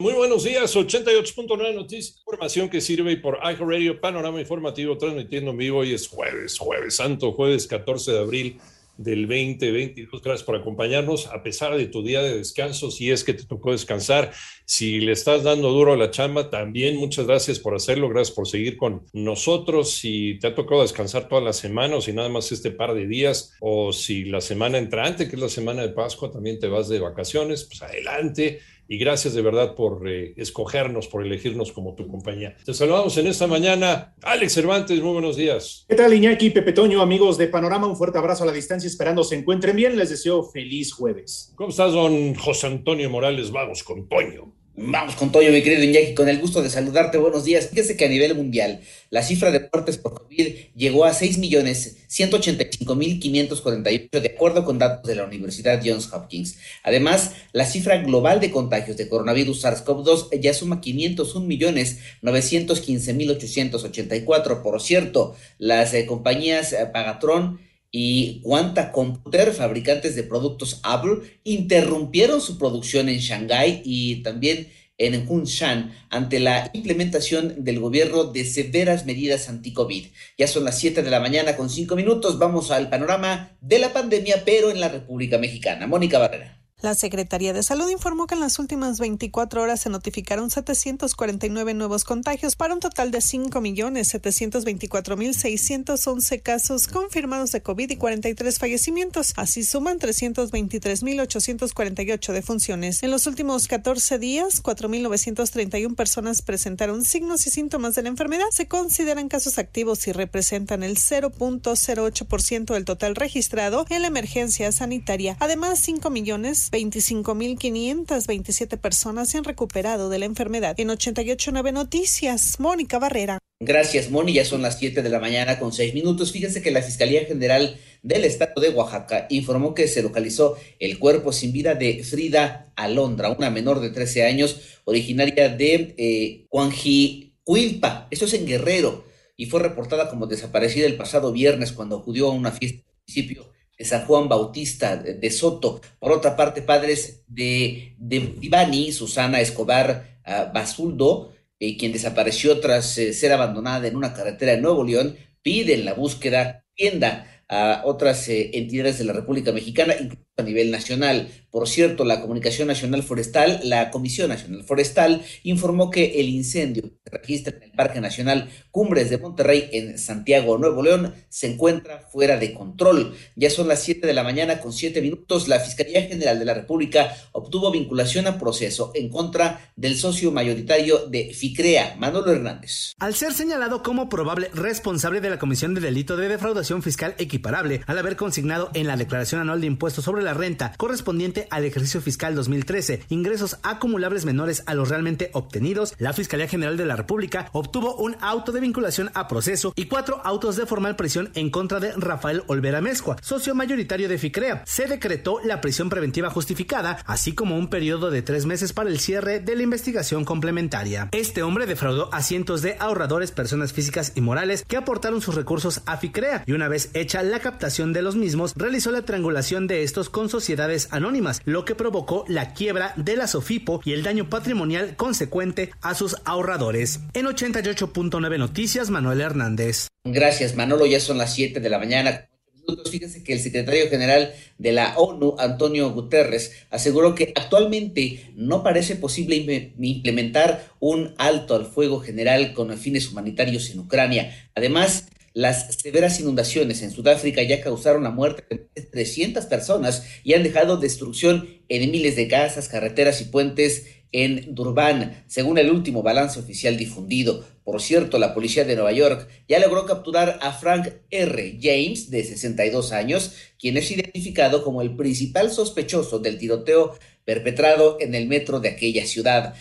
Muy buenos días, 88.9 Noticias, información que sirve por Radio Panorama Informativo, transmitiendo en vivo. Hoy es jueves, jueves santo, jueves 14 de abril del 2022. Gracias por acompañarnos a pesar de tu día de descanso, si es que te tocó descansar. Si le estás dando duro a la chamba, también muchas gracias por hacerlo, gracias por seguir con nosotros. Si te ha tocado descansar toda la semana o si nada más este par de días o si la semana entrante, que es la semana de Pascua, también te vas de vacaciones, pues adelante y gracias de verdad por eh, escogernos, por elegirnos como tu compañía. Te saludamos en esta mañana. Alex Cervantes, muy buenos días. ¿Qué tal, Iñaki, Pepe Toño, amigos de Panorama? Un fuerte abrazo a la distancia, esperando se encuentren bien. Les deseo feliz jueves. ¿Cómo estás, don José Antonio Morales? Vamos con Toño. Vamos con Toño, mi querido Iñaki, con el gusto de saludarte. Buenos días. Fíjese que a nivel mundial, la cifra de muertes por COVID llegó a 6.185.548, de acuerdo con datos de la Universidad Johns Hopkins. Además, la cifra global de contagios de coronavirus SARS-CoV-2 ya suma 501.915.884. Por cierto, las eh, compañías eh, Pagatron y Quanta Computer, fabricantes de productos Apple, interrumpieron su producción en Shanghái y también en Hunshan ante la implementación del gobierno de severas medidas anti-COVID. Ya son las 7 de la mañana con 5 minutos. Vamos al panorama de la pandemia, pero en la República Mexicana. Mónica Barrera. La Secretaría de Salud informó que en las últimas 24 horas se notificaron 749 nuevos contagios para un total de 5.724.611 casos confirmados de COVID y 43 fallecimientos. Así suman 323.848 defunciones. En los últimos 14 días, 4.931 personas presentaron signos y síntomas de la enfermedad. Se consideran casos activos y representan el 0.08% del total registrado en la emergencia sanitaria. Además, 5 millones 25.527 personas se han recuperado de la enfermedad. En 88.9 Noticias, Mónica Barrera. Gracias, Moni. Ya son las 7 de la mañana con 6 minutos. Fíjense que la Fiscalía General del Estado de Oaxaca informó que se localizó el cuerpo sin vida de Frida Alondra, una menor de 13 años, originaria de eh, Huanjicuilpa. Esto es en Guerrero. Y fue reportada como desaparecida el pasado viernes cuando acudió a una fiesta del municipio San Juan Bautista de Soto. Por otra parte, padres de, de Ivani, Susana Escobar uh, Basuldo, eh, quien desapareció tras eh, ser abandonada en una carretera de Nuevo León, piden la búsqueda tienda a otras eh, entidades de la República Mexicana, incluso a nivel nacional. Por cierto, la Comunicación Nacional Forestal, la Comisión Nacional Forestal, informó que el incendio que se registra en el Parque Nacional Cumbres de Monterrey en Santiago, Nuevo León, se encuentra fuera de control. Ya son las 7 de la mañana con 7 minutos. La Fiscalía General de la República obtuvo vinculación a proceso en contra del socio mayoritario de FICREA, Manolo Hernández. Al ser señalado como probable responsable de la comisión de delito de defraudación fiscal equiparable al haber consignado en la declaración anual de impuestos la renta correspondiente al ejercicio fiscal 2013 ingresos acumulables menores a los realmente obtenidos, la Fiscalía General de la República obtuvo un auto de vinculación a proceso y cuatro autos de formal prisión en contra de Rafael Olvera Mezcua, socio mayoritario de FICREA. Se decretó la prisión preventiva justificada, así como un periodo de tres meses para el cierre de la investigación complementaria. Este hombre defraudó a cientos de ahorradores, personas físicas y morales que aportaron sus recursos a FICREA y una vez hecha la captación de los mismos, realizó la triangulación de estos con sociedades anónimas, lo que provocó la quiebra de la Sofipo y el daño patrimonial consecuente a sus ahorradores. En 88.9 Noticias, Manuel Hernández. Gracias, Manolo. Ya son las 7 de la mañana. Fíjense que el secretario general de la ONU, Antonio Guterres, aseguró que actualmente no parece posible implementar un alto al fuego general con fines humanitarios en Ucrania. Además, las severas inundaciones en Sudáfrica ya causaron la muerte de 300 personas y han dejado destrucción en miles de casas, carreteras y puentes en Durban, según el último balance oficial difundido. Por cierto, la policía de Nueva York ya logró capturar a Frank R. James, de 62 años, quien es identificado como el principal sospechoso del tiroteo perpetrado en el metro de aquella ciudad.